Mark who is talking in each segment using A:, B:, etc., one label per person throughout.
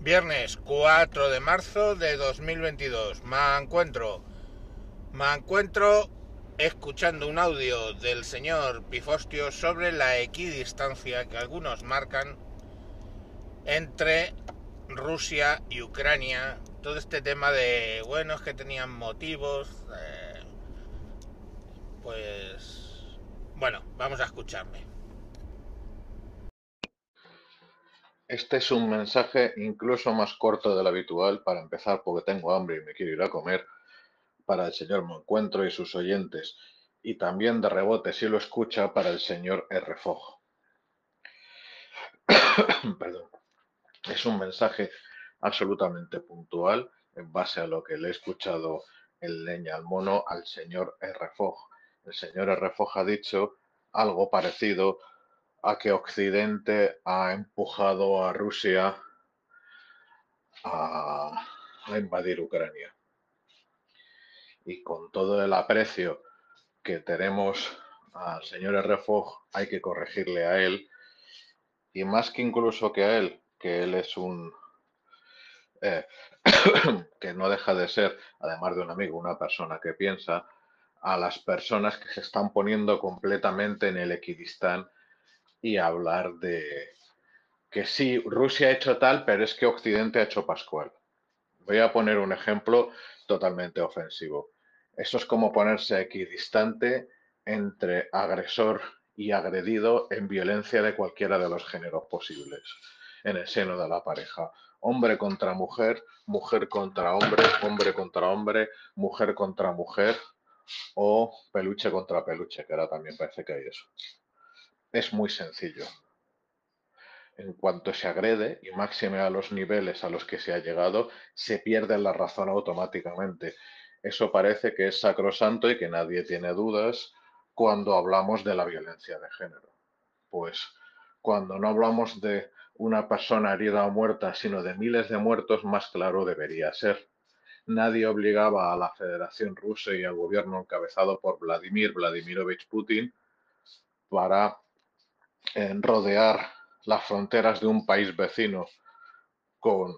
A: Viernes 4 de marzo de 2022. Me encuentro, me encuentro escuchando un audio del señor Pifostio sobre la equidistancia que algunos marcan entre Rusia y Ucrania. Todo este tema de, bueno, es que tenían motivos. eh, pues, bueno, vamos a escucharme.
B: Este es un mensaje incluso más corto del habitual para empezar porque tengo hambre y me quiero ir a comer para el señor Moncuentro y sus oyentes y también de rebote si lo escucha para el señor R. Fogg. Perdón. Es un mensaje absolutamente puntual en base a lo que le he escuchado en leña al mono al señor R. Fogg. El señor R. Fogg ha dicho algo parecido a que Occidente ha empujado a Rusia a, invadir Ucrania. Y con todo el aprecio que tenemos al señor. Fogg, hay que corregirle a él, y más que incluso que a él, que él es un... eh, que no deja de ser, además de un amigo, una persona que piensa, a las personas que se están poniendo completamente en el equidistán y hablar de que sí, Rusia ha hecho tal, pero es que Occidente ha hecho Pascual. Voy a poner un ejemplo totalmente ofensivo. Eso es como ponerse equidistante entre agresor y agredido en violencia de cualquiera de los géneros posibles en el seno de la pareja. Hombre contra mujer, mujer contra hombre, hombre contra hombre, mujer contra mujer o peluche contra peluche, que ahora también parece que hay eso. Es muy sencillo. En cuanto se agrede, y máxime a los niveles a los que se ha llegado, se pierde la razón automáticamente. Eso parece que es sacrosanto y que nadie tiene dudas cuando hablamos de la violencia de género. Pues cuando no hablamos de una persona herida o muerta, sino de miles de muertos, más claro debería ser. Nadie obligaba a la Federación Rusa y al gobierno encabezado por Vladimir Vladimirovich Putin para eh, rodear las fronteras de un país vecino con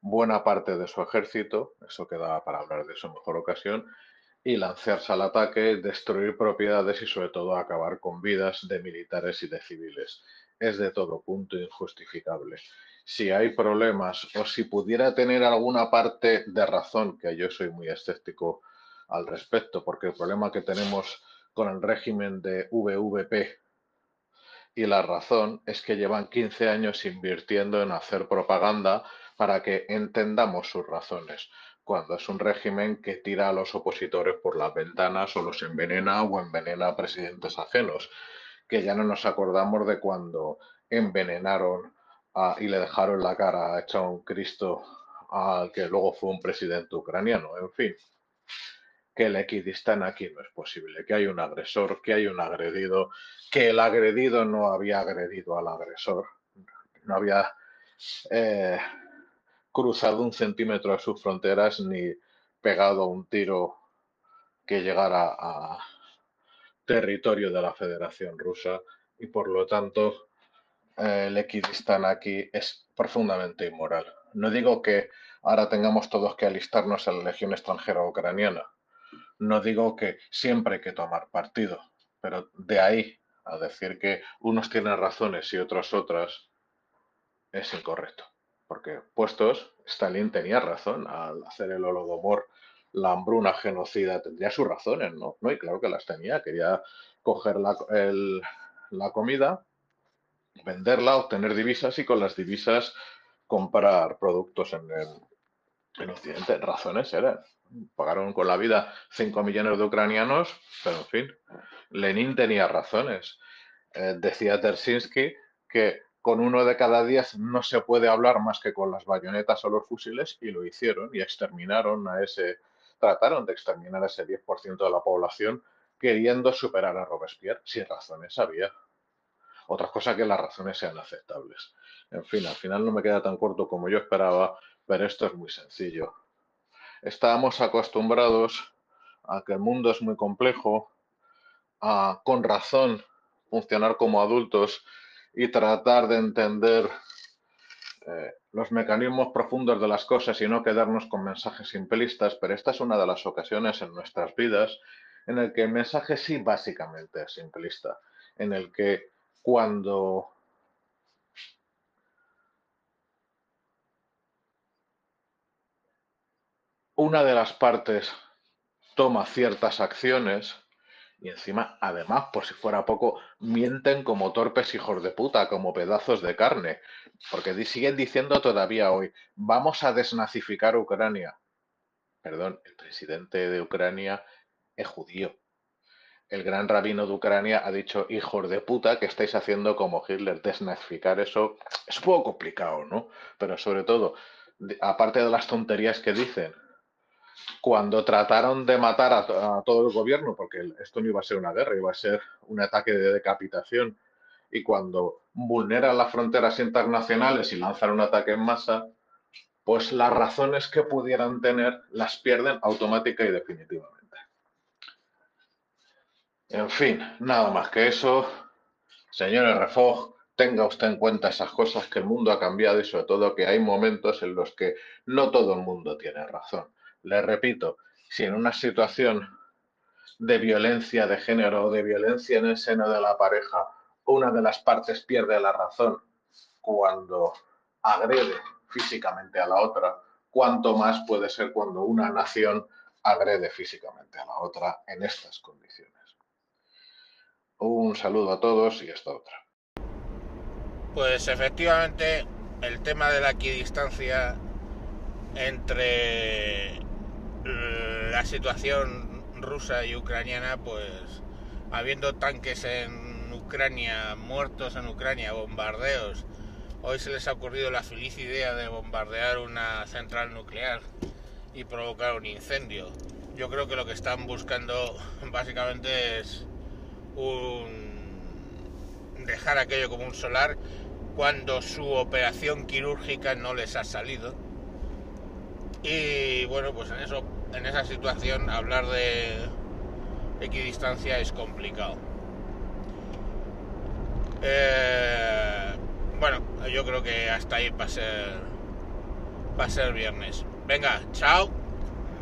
B: buena parte de su ejército, eso queda para hablar de eso en mejor ocasión, y lanzarse al ataque, destruir propiedades y sobre todo acabar con vidas de militares y de civiles. Es de todo punto injustificable. Si hay problemas o si pudiera tener alguna parte de razón, que yo soy muy escéptico al respecto, porque el problema que tenemos con el régimen de VVP y la razón es que llevan 15 años invirtiendo en hacer propaganda para que entendamos sus razones, cuando es un régimen que tira a los opositores por las ventanas o los envenena o envenena a presidentes ajenos, que ya no nos acordamos de cuando envenenaron a- y le dejaron la cara hecha un Cristo al que luego fue un presidente ucraniano, en fin que el equidistán aquí no es posible, que hay un agresor, que hay un agredido, que el agredido no había agredido al agresor, no había eh, cruzado un centímetro de sus fronteras ni pegado un tiro que llegara a territorio de la Federación Rusa y por lo tanto eh, el equidistán aquí es profundamente inmoral. No digo que ahora tengamos todos que alistarnos en la Legión extranjera ucraniana, no digo que siempre hay que tomar partido, pero de ahí a decir que unos tienen razones y otros otras es incorrecto. Porque puestos, Stalin tenía razón al hacer el holodomor, la hambruna genocida, tendría sus razones, ¿no? No, y claro que las tenía. Quería coger la, el- la comida, venderla, obtener divisas y con las divisas comprar productos en, el- en Occidente. Razones eran. Pagaron con la vida 5 millones de ucranianos, pero en fin, Lenin tenía razones. Eh, decía Tersinsky que con uno de cada diez no se puede hablar más que con las bayonetas o los fusiles, y lo hicieron y exterminaron a ese, trataron de exterminar a ese 10% de la población queriendo superar a Robespierre, si razones había. Otra cosa que las razones sean aceptables. En fin, al final no me queda tan corto como yo esperaba, pero esto es muy sencillo. Estábamos acostumbrados a que el mundo es muy complejo, a con razón funcionar como adultos y tratar de entender eh, los mecanismos profundos de las cosas y no quedarnos con mensajes simplistas, pero esta es una de las ocasiones en nuestras vidas en el que el mensaje sí básicamente es simplista, en el que cuando una de las partes toma ciertas acciones, y encima, además, por si fuera poco, mienten como torpes hijos de puta, como pedazos de carne. Porque siguen diciendo todavía hoy, vamos a desnazificar Ucrania. Perdón, el presidente de Ucrania es judío. El gran rabino de Ucrania ha dicho, hijos de puta, que estáis haciendo como Hitler, desnazificar eso. Es un poco complicado, ¿no? Pero sobre todo, aparte de las tonterías que dicen, cuando trataron de matar a, todo el gobierno, porque esto no iba a ser una guerra, iba a ser un ataque de decapitación, y cuando vulneran las fronteras internacionales y lanzan un ataque en masa, pues las razones que pudieran tener las pierden automática y definitivamente. En fin, nada más que eso. Señores Refog, tenga usted en cuenta esas cosas que el mundo ha cambiado y sobre todo que hay momentos en los que no todo el mundo tiene razón. Le repito, si en una situación de violencia de género o de violencia en el seno de la pareja, una de las partes pierde la razón cuando agrede físicamente a la otra, cuánto más puede ser cuando una nación agrede físicamente a la otra en estas condiciones. Un saludo a todos y hasta otra.
A: Pues efectivamente el tema de la equidistancia entre la situación rusa y ucraniana, pues habiendo tanques en Ucrania, muertos en Ucrania, bombardeos, hoy se les ha ocurrido la feliz idea de bombardear una central nuclear y provocar un incendio. Yo creo que lo que están buscando básicamente es un dejar aquello como un solar cuando su operación quirúrgica no les ha salido. Y bueno, pues en eso en esa situación hablar de equidistancia es complicado. Eh, bueno, yo creo que hasta ahí va a ser va a ser viernes. Venga, chao.